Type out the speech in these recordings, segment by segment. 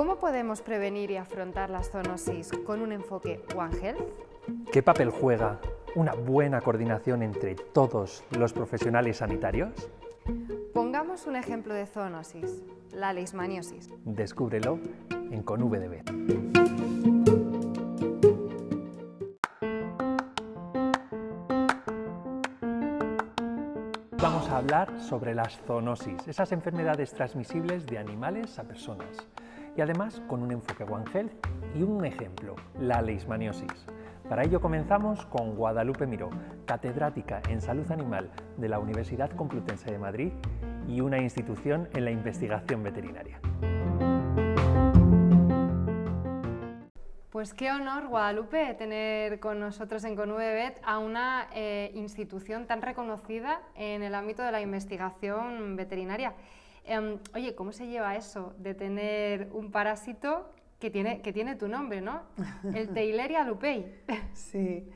¿Cómo podemos prevenir y afrontar las zoonosis con un enfoque One Health? ¿Qué papel juega una buena coordinación entre todos los profesionales sanitarios? Pongamos un ejemplo de zoonosis, la leishmaniosis. Descúbrelo en ConVDB. Vamos a hablar sobre las zoonosis, esas enfermedades transmisibles de animales a personas. Y además con un enfoque One Health y un ejemplo, la leishmaniosis. Para ello comenzamos con Guadalupe Miró, catedrática en salud animal de la Universidad Complutense de Madrid y una institución en la investigación veterinaria. Pues qué honor, Guadalupe, tener con nosotros en ConVBet a una eh, institución tan reconocida en el ámbito de la investigación veterinaria. Em, oye, ¿cómo se lleva eso de tener un parásito que tiene, que tiene tu nombre, ¿no? El Teileria lupei. Sí.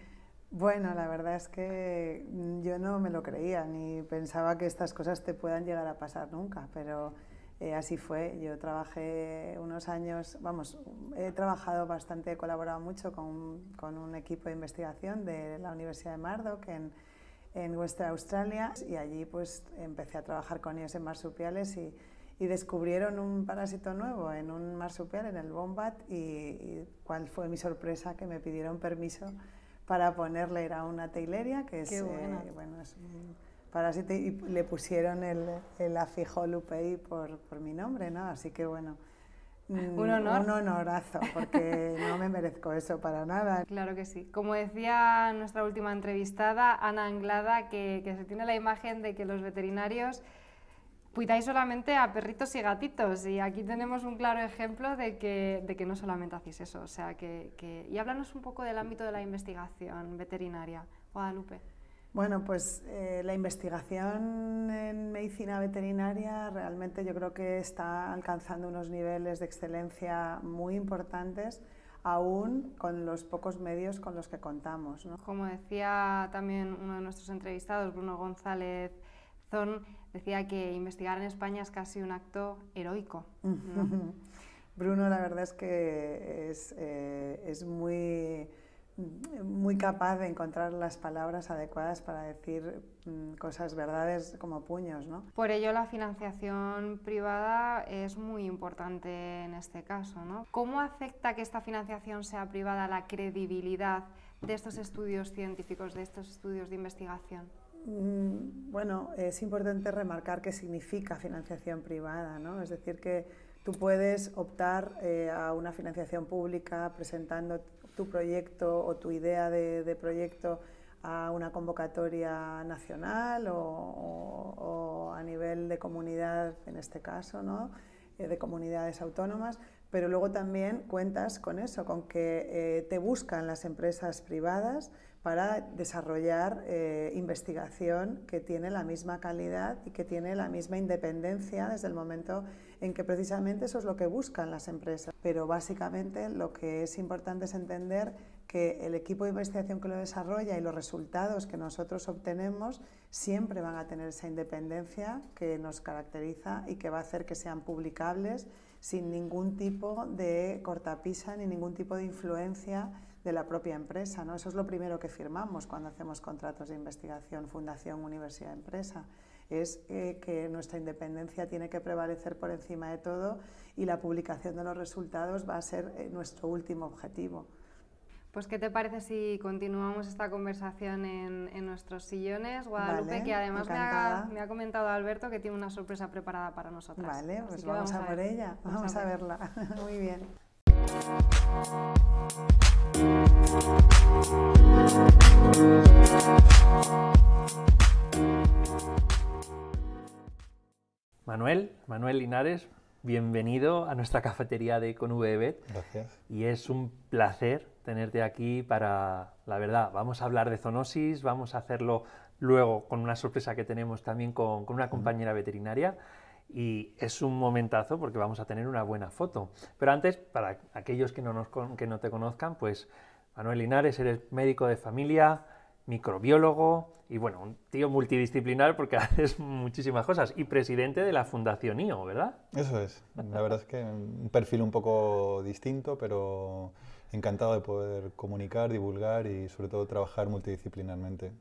Bueno, la verdad es que yo no me lo creía ni pensaba que estas cosas te puedan llegar a pasar nunca, pero eh, así fue. Yo trabajé unos años, vamos, he trabajado bastante, he colaborado mucho con, con un equipo de investigación de la Universidad de Murdoch en, en Western Australia y allí pues empecé a trabajar con ellos en marsupiales y, y descubrieron un parásito nuevo en un marsupial, en el Bombat, y, y, cuál fue mi sorpresa que me pidieron permiso para ponerle, era una teileria, que es, eh, bueno, es un parásito, y le pusieron el, el afijo lupei por, por mi nombre, ¿no? Así que bueno, un honor. Un honorazo, porque no me merezco eso para nada. Claro que sí. Como decía nuestra última entrevistada, Ana Anglada, que, que se tiene la imagen de que los veterinarios cuidáis solamente a perritos y gatitos y aquí tenemos un claro ejemplo de que, de que no solamente hacéis eso. O sea, que, que... Y háblanos un poco del ámbito de la investigación veterinaria, Guadalupe. Bueno, pues eh, la investigación en medicina veterinaria realmente yo creo que está alcanzando unos niveles de excelencia muy importantes aún con los pocos medios con los que contamos. ¿no? Como decía también uno de nuestros entrevistados, Bruno González Zon, decía que investigar en España es casi un acto heroico. ¿no? Bruno la verdad es que es, eh, es muy muy capaz de encontrar las palabras adecuadas para decir mm, cosas verdades como puños. ¿no? Por ello la financiación privada es muy importante en este caso. ¿no? ¿Cómo afecta que esta financiación sea privada la credibilidad de estos estudios científicos, de estos estudios de investigación? Mm, bueno, es importante remarcar qué significa financiación privada, ¿no? Es decir, que tú puedes optar eh, a una financiación pública presentando tu proyecto o tu idea de, proyecto a una convocatoria nacional o, a nivel de comunidad, en este caso, ¿no? Eh, de comunidades autónomas, pero luego también cuentas con eso, con que eh, te buscan las empresas privadas para desarrollar eh, investigación que tiene la misma calidad y que tiene la misma independencia desde el momento en que precisamente eso es lo que buscan las empresas. Pero básicamente lo que es importante es entender que el equipo de investigación que lo desarrolla y los resultados que nosotros obtenemos siempre van a tener esa independencia que nos caracteriza y que va a hacer que sean publicables sin ningún tipo de cortapisa ni ningún tipo de influencia de la propia empresa. ¿no? Eso es lo primero que firmamos cuando hacemos contratos de investigación, fundación, universidad, empresa. Es eh, que nuestra independencia tiene que prevalecer por encima de todo y la publicación de los resultados va a ser eh, nuestro último objetivo. Pues, ¿qué te parece si continuamos esta conversación en, en nuestros sillones, Guadalupe? Vale, que además me ha, me ha, comentado Alberto que tiene una sorpresa preparada para nosotras. Vale, pues vamos, vamos, a, por ella, vamos, vamos a, a verla. Muy bien. Manuel, Manuel Linares, bienvenido a nuestra cafetería de ConVBet. Gracias. Y es un placer tenerte aquí para, la verdad, vamos a hablar de zoonosis, vamos a hacerlo luego con una sorpresa que tenemos también con, con una compañera veterinaria y es un momentazo porque vamos a tener una buena foto. Pero antes, para aquellos que no, nos, que no te conozcan, pues Manuel Linares, eres médico de familia, microbiólogo y bueno, un tío multidisciplinar porque haces muchísimas cosas y presidente de la Fundación IO, ¿verdad? Eso es. La verdad es que un perfil un poco distinto, pero encantado de poder comunicar, divulgar y sobre todo trabajar multidisciplinarmente.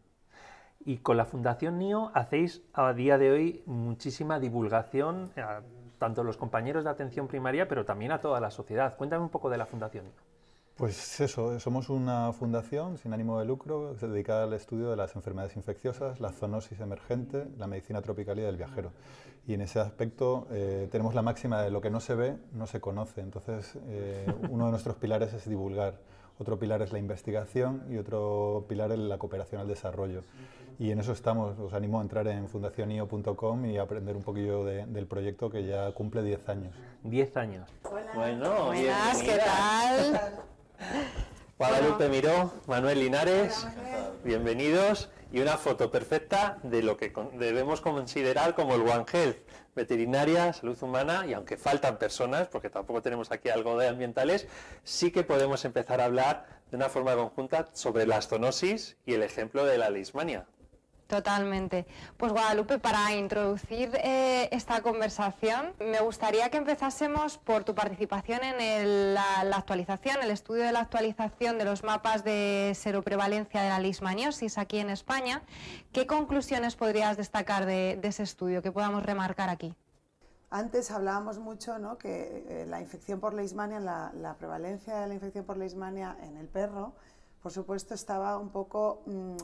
Y con la Fundación NIO hacéis a día de hoy muchísima divulgación, a, tanto a los compañeros de atención primaria, pero también a toda la sociedad. Cuéntame un poco de la Fundación NIO. Pues eso, somos una fundación sin ánimo de lucro dedicada al estudio de las enfermedades infecciosas, la zoonosis emergente, la medicina tropical y del viajero. Y en ese aspecto eh, tenemos la máxima de lo que no se ve, no se conoce. Entonces, eh, uno de nuestros pilares es divulgar, otro pilar es la investigación y otro pilar es la cooperación al desarrollo. Y en eso estamos. Os animo a entrar en fundacionio.com y aprender un poquillo del proyecto que ya cumple 10 años. 10 años. Bueno, Buenas, ¿qué tal? Guadalupe Miró, Manuel Linares, bienvenidos y una foto perfecta de lo que debemos considerar como el One Health, veterinaria, salud humana y aunque faltan personas, porque tampoco tenemos aquí algo de ambientales, sí que podemos empezar a hablar de una forma conjunta sobre la zoonosis y el ejemplo de la leishmania. Totalmente. Pues Guadalupe, para introducir eh, esta conversación, me gustaría que empezásemos por tu participación en la, actualización, el estudio de la actualización de los mapas de seroprevalencia de la leishmaniosis aquí en España. ¿Qué conclusiones podrías destacar de, ese estudio que podamos remarcar aquí? Antes hablábamos mucho ¿no? que eh, la infección por leishmania, la, prevalencia de la infección por leishmania en el perro, por supuesto, estaba un poco... Mm,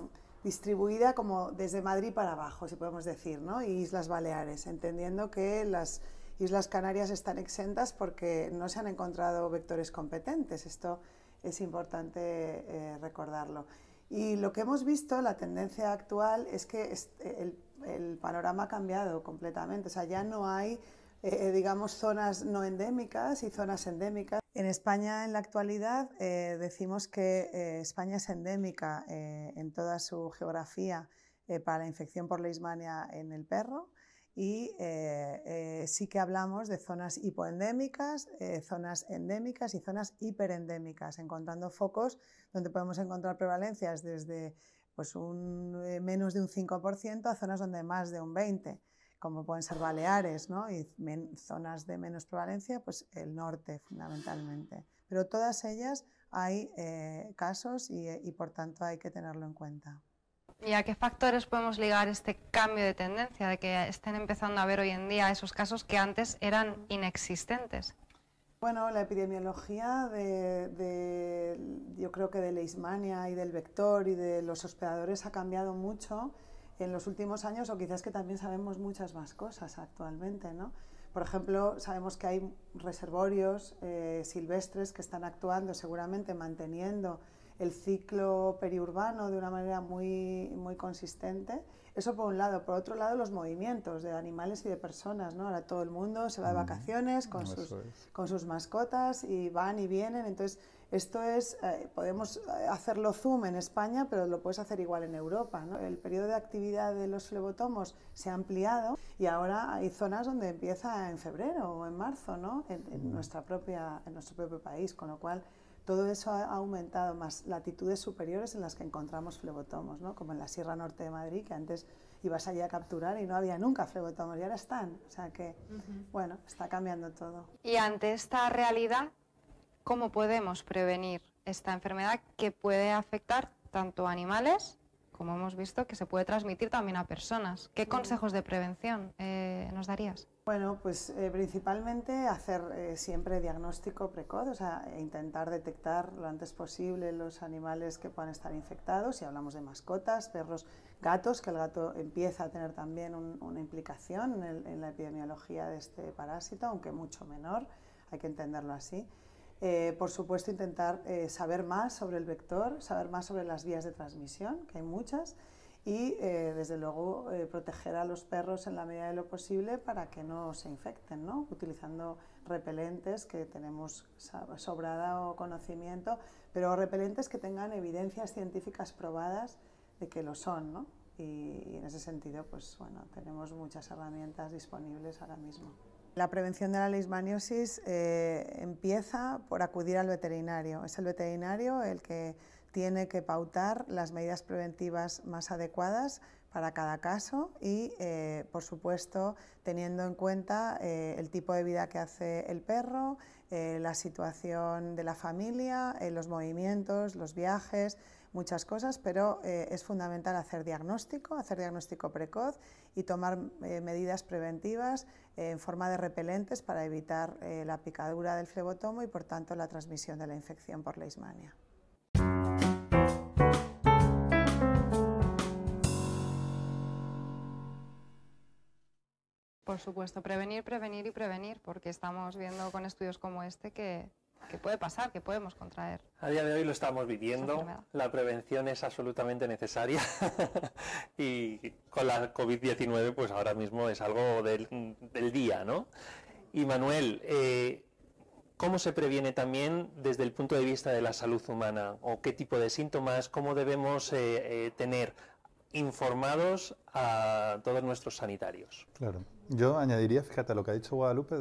distribuida como desde Madrid para abajo, si podemos decir, ¿no? y Islas Baleares, entendiendo que las Islas Canarias están exentas porque no se han encontrado vectores competentes. Esto es importante eh, recordarlo. Y lo que hemos visto, la tendencia actual, es que el, el panorama ha cambiado completamente. O sea, ya no hay eh, digamos, zonas no endémicas y zonas endémicas. En España, en la actualidad, eh, decimos que eh, España es endémica en toda su geografía para la infección por leishmania en el perro y sí que hablamos de zonas hipoendémicas, zonas endémicas y zonas hiperendémicas, encontrando focos donde podemos encontrar prevalencias desde pues, un, menos de un 5% a zonas donde más de un 20% como pueden ser Baleares ¿no? y zonas de menos prevalencia, pues el norte fundamentalmente. Pero todas ellas hay eh, casos y, y, por tanto hay que tenerlo en cuenta. ¿Y a qué factores podemos ligar este cambio de tendencia, de que estén empezando a ver hoy en día esos casos que antes eran inexistentes? Bueno, la epidemiología de, de, yo creo que de Leishmania y del vector y de los hospedadores ha cambiado mucho en los últimos años o quizás que también sabemos muchas más cosas actualmente, ¿no? Por ejemplo, sabemos que hay reservorios eh, silvestres que están actuando seguramente manteniendo el ciclo periurbano de una manera muy, muy consistente. Eso por un lado. Por otro lado, los movimientos de animales y de personas. ¿no? Ahora todo el mundo se va de vacaciones con, sus, con sus mascotas y van y vienen. Entonces, esto es, eh, podemos eh, hacerlo zoom en España, pero lo puedes hacer igual en Europa. El periodo de actividad de los flebotomos se ha ampliado y ahora hay zonas donde empieza en febrero o en marzo, ¿no? en, nuestra propia, en nuestro propio país, con lo cual todo eso ha aumentado, más latitudes superiores en las que encontramos flebotomos, ¿no? como en la Sierra Norte de Madrid, que antes ibas allí a capturar y no había nunca flebotomos y ahora están. O sea que, bueno, está cambiando todo. Y ante esta realidad, cómo podemos prevenir esta enfermedad que puede afectar tanto a animales como hemos visto que se puede transmitir también a personas. ¿Qué consejos de prevención eh, nos darías? Bueno, pues eh, principalmente hacer eh, siempre diagnóstico precoz, o sea, intentar detectar lo antes posible los animales que puedan estar infectados, si hablamos de mascotas, perros, gatos, que el gato empieza a tener también una implicación en, en, la epidemiología de este parásito, aunque mucho menor, hay que entenderlo así. Eh, por supuesto, intentar eh, saber más sobre el vector, saber más sobre las vías de transmisión, que hay muchas, y eh, desde luego proteger a los perros en la medida de lo posible para que no se infecten, ¿no? utilizando repelentes que tenemos sobrado conocimiento, pero repelentes que tengan evidencias científicas probadas de que lo son. ¿no? Y, y en ese sentido, pues bueno, tenemos muchas herramientas disponibles ahora mismo. La prevención de la leishmaniosis eh, empieza por acudir al veterinario. Es el veterinario el que tiene que pautar las medidas preventivas más adecuadas para cada caso y, eh, por supuesto, teniendo en cuenta eh, el tipo de vida que hace el perro, eh, la situación de la familia, los movimientos, los viajes, muchas cosas, pero es fundamental hacer diagnóstico, hacer diagnóstico precoz y tomar medidas preventivas en forma de repelentes para evitar la picadura del flebotomo y, por tanto, la transmisión de la infección por leishmania. Por supuesto, prevenir, prevenir y prevenir, porque estamos viendo con estudios como este que, puede pasar, que podemos contraer. A día de hoy lo estamos viviendo, la prevención es absolutamente necesaria y con la COVID-19 pues ahora mismo es algo del, día, ¿no? Y Manuel, eh, ¿cómo se previene también desde el punto de vista de la salud humana? ¿O qué tipo de síntomas, cómo debemos eh, eh, tener informados a todos nuestros sanitarios? Claro. Yo añadiría, fíjate, lo que ha dicho Guadalupe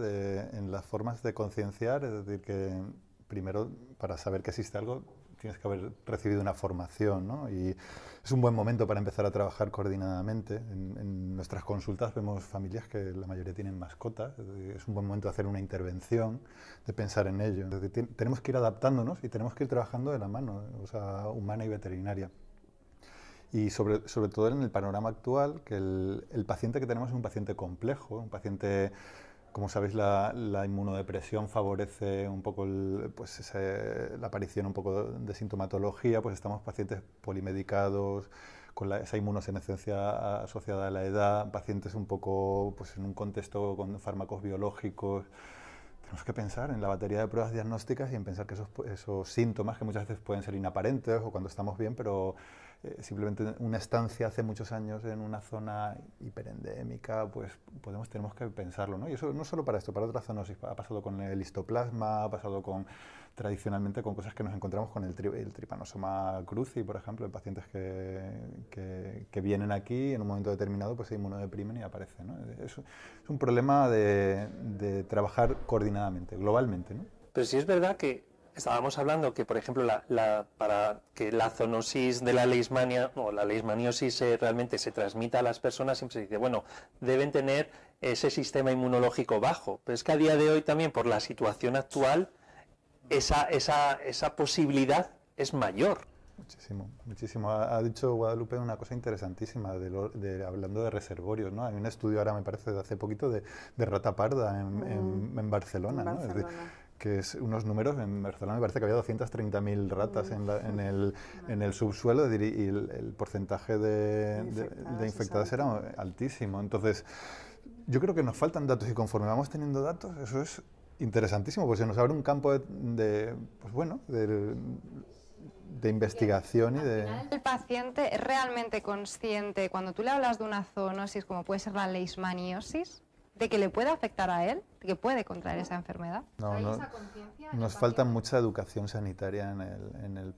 en las formas de concienciar, es decir, que primero para saber que existe algo tienes que haber recibido una formación, ¿no? Y es un buen momento para empezar a trabajar coordinadamente. En, nuestras consultas vemos familias que la mayoría tienen mascotas, es, un buen momento de hacer una intervención, de pensar en ello. tenemos que ir adaptándonos y tenemos que ir trabajando de la mano, o sea, humana y veterinaria y sobre, sobre todo en el panorama actual, que el, el, paciente que tenemos es un paciente complejo, un paciente, como sabéis, la, la inmunodepresión favorece un poco pues la aparición un poco de sintomatología, pues estamos pacientes polimedicados, con esa inmunosenescencia asociada a la edad, pacientes un poco pues en un contexto con fármacos biológicos, tenemos que pensar en la batería de pruebas diagnósticas y en pensar que esos, síntomas, que muchas veces pueden ser inaparentes o cuando estamos bien, pero eh, simplemente una estancia hace muchos años en una zona hiperendémica, pues podemos, tenemos que pensarlo. ¿no? Y eso no solo para esto, para otras zoonosis. Ha pasado con el histoplasma, ha pasado con, tradicionalmente con cosas que nos encontramos con el, el tripanosoma cruzi, por ejemplo, en pacientes que, que, vienen aquí en un momento determinado pues se inmunodeprimen y aparecen. ¿no? Es, un problema de, de trabajar coordinadamente, globalmente. ¿no? Pero sí es verdad que estábamos hablando que, por ejemplo, la, para que la zoonosis de la leishmania o la leishmaniosis eh, realmente se transmita a las personas, siempre se dice, bueno, deben tener ese sistema inmunológico bajo. Pero es que a día de hoy también, por la situación actual, esa, esa, esa posibilidad es mayor. Muchísimo, muchísimo. Ha, dicho Guadalupe una cosa interesantísima, de, hablando de reservorios. ¿no? Hay un estudio ahora, me parece, de hace poquito, de, de rata parda en, mm. Barcelona. ¿no? que es unos números, en Barcelona me parece que había 230.000 ratas en, en, el, en, el, subsuelo y el, porcentaje de, de, infectadas era altísimo. Entonces, yo creo que nos faltan datos y conforme vamos teniendo datos, eso es interesantísimo, porque se nos abre un campo de, pues bueno, de, de investigación y de... El paciente es realmente consciente, cuando tú le hablas de una zoonosis como puede ser la leishmaniosis, de que le puede afectar a él, de que puede contraer esa enfermedad. No, no nos falta mucha educación sanitaria en el, en el,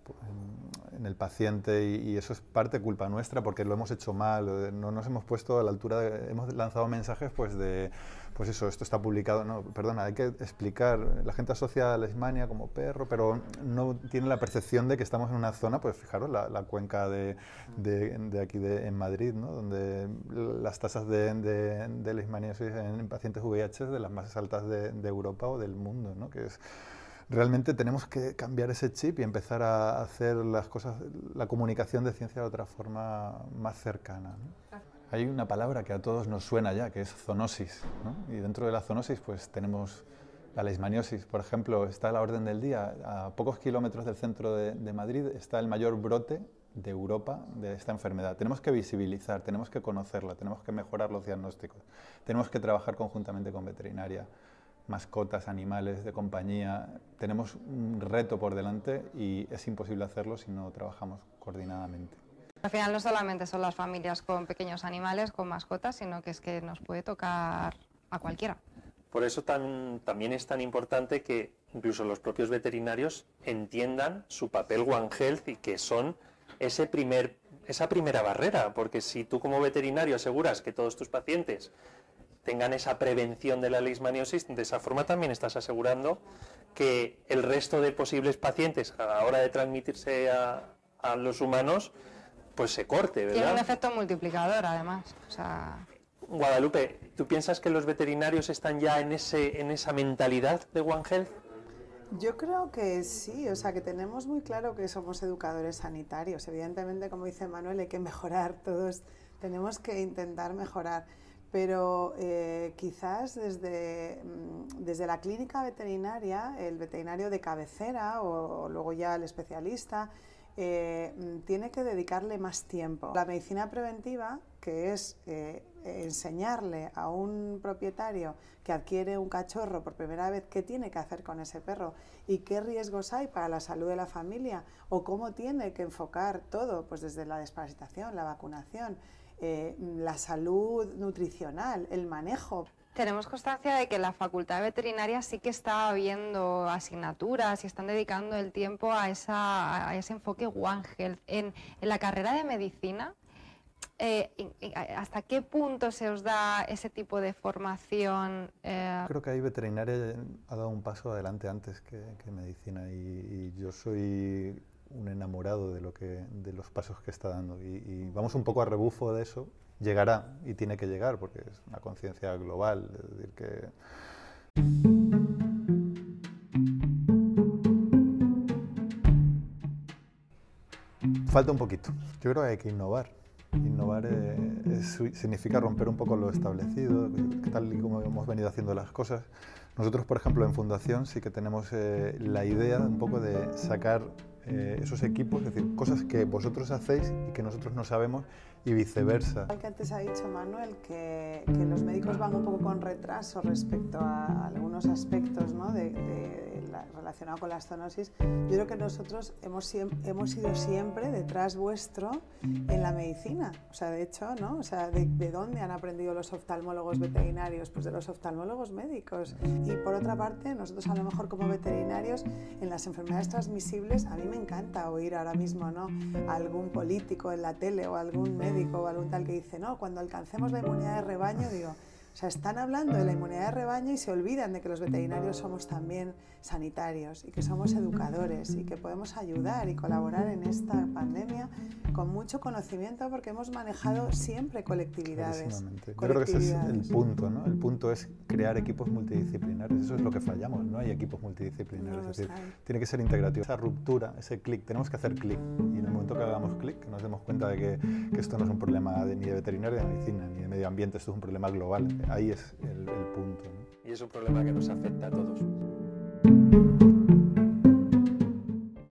en el paciente y, eso es parte culpa nuestra porque lo hemos hecho mal, no nos hemos puesto a la altura, hemos lanzado mensajes pues de pues eso, esto está publicado, no, perdona, hay que explicar, la gente asocia a la Ismania como perro, pero no tiene la percepción de que estamos en una zona, pues fijaros, la, cuenca de, aquí de, en Madrid, ¿no? donde las tasas de, de, en pacientes VIH es de las más altas de, Europa o del mundo, ¿no? que es realmente tenemos que cambiar ese chip y empezar a hacer las cosas, la comunicación de ciencia de otra forma más cercana. Hay una palabra que a todos nos suena ya, que es zoonosis. ¿no? Y dentro de la zoonosis pues tenemos la leishmaniosis, por ejemplo, está a la orden del día. A pocos kilómetros del centro de, de Madrid está el mayor brote de Europa de esta enfermedad. Tenemos que visibilizar, tenemos que conocerla, tenemos que mejorar los diagnósticos, tenemos que trabajar conjuntamente con veterinaria, mascotas, animales de compañía. Tenemos un reto por delante y es imposible hacerlo si no trabajamos coordinadamente. Al final no solamente son las familias con pequeños animales, con mascotas, sino que es que nos puede tocar a cualquiera. Por eso también es tan importante que incluso los propios veterinarios entiendan su papel One Health y que son ese primer, esa primera barrera, porque si tú como veterinario aseguras que todos tus pacientes tengan esa prevención de la leishmaniosis, de esa forma también estás asegurando que el resto de posibles pacientes a la hora de transmitirse a, a los humanos, pues se corte, ¿verdad? Tiene un efecto multiplicador, además. Guadalupe, ¿tú piensas que los veterinarios están ya en, ese, en esa mentalidad de One Health? Yo creo que sí, o sea, que tenemos muy claro que somos educadores sanitarios. Evidentemente, como dice Manuel, hay que mejorar, todos tenemos que intentar mejorar. Pero eh, quizás desde, mm, desde la clínica veterinaria, el veterinario de cabecera o, luego ya el especialista, eh, mm, tiene que dedicarle más tiempo. La medicina preventiva, que es eh, enseñarle a un propietario que adquiere un cachorro por primera vez qué tiene que hacer con ese perro y qué riesgos hay para la salud de la familia o cómo tiene que enfocar todo, pues desde la desparasitación, la vacunación, eh, la salud nutricional, el manejo. Tenemos constancia de que la facultad veterinaria sí que está habiendo asignaturas y están dedicando el tiempo a, esa, ese enfoque One Health. En, la carrera de medicina, eh, ¿hasta qué punto se os da ese tipo de formación? Eh? Creo que ahí veterinaria ha dado un paso adelante antes que, medicina y, yo soy un enamorado de, lo que, de los pasos que está dando y, vamos un poco a rebufo de eso. Llegará y tiene que llegar porque es una conciencia global, es decir, que... Falta un poquito. Yo creo que hay que innovar. Innovar eh, significa romper un poco lo establecido, tal y como hemos venido haciendo las cosas. Nosotros, por ejemplo, en Fundación sí que tenemos eh, la idea un poco de sacar eh, esos equipos, es decir, cosas que vosotros hacéis y que nosotros no sabemos y viceversa. que antes ha dicho Manuel, que, que, los médicos van un poco con retraso respecto a algunos aspectos ¿no? de, de, relacionados con la zoonosis, yo creo que nosotros hemos, hemos ido siempre detrás vuestro en la medicina. O sea, de hecho, ¿no? O sea, de, de, dónde han aprendido los oftalmólogos veterinarios? Pues de los oftalmólogos médicos. Y por otra parte, nosotros a lo mejor como veterinarios, en las enfermedades transmisibles, a mí me encanta oír ahora mismo ¿no? a algún político en la tele o algún médico o algún tal que dice, no, cuando alcancemos la inmunidad de rebaño, digo, o sea, están hablando de la inmunidad de rebaño y se olvidan de que los veterinarios somos también sanitarios y que somos educadores y que podemos ayudar y colaborar en esta pandemia con mucho conocimiento porque hemos manejado siempre colectividades. Yo creo que ese es el punto, ¿no? El punto es crear equipos multidisciplinares. Eso es lo que fallamos, no hay equipos multidisciplinares. es decir, tiene que ser integrativo. Esa ruptura, ese clic, tenemos que hacer clic. Y en el momento que hagamos clic, nos demos cuenta de que, que esto no es un problema de, ni de veterinaria, ni de medicina, ni de medio ambiente, esto es un problema global ahí es el, punto. Y es un problema que nos afecta a todos.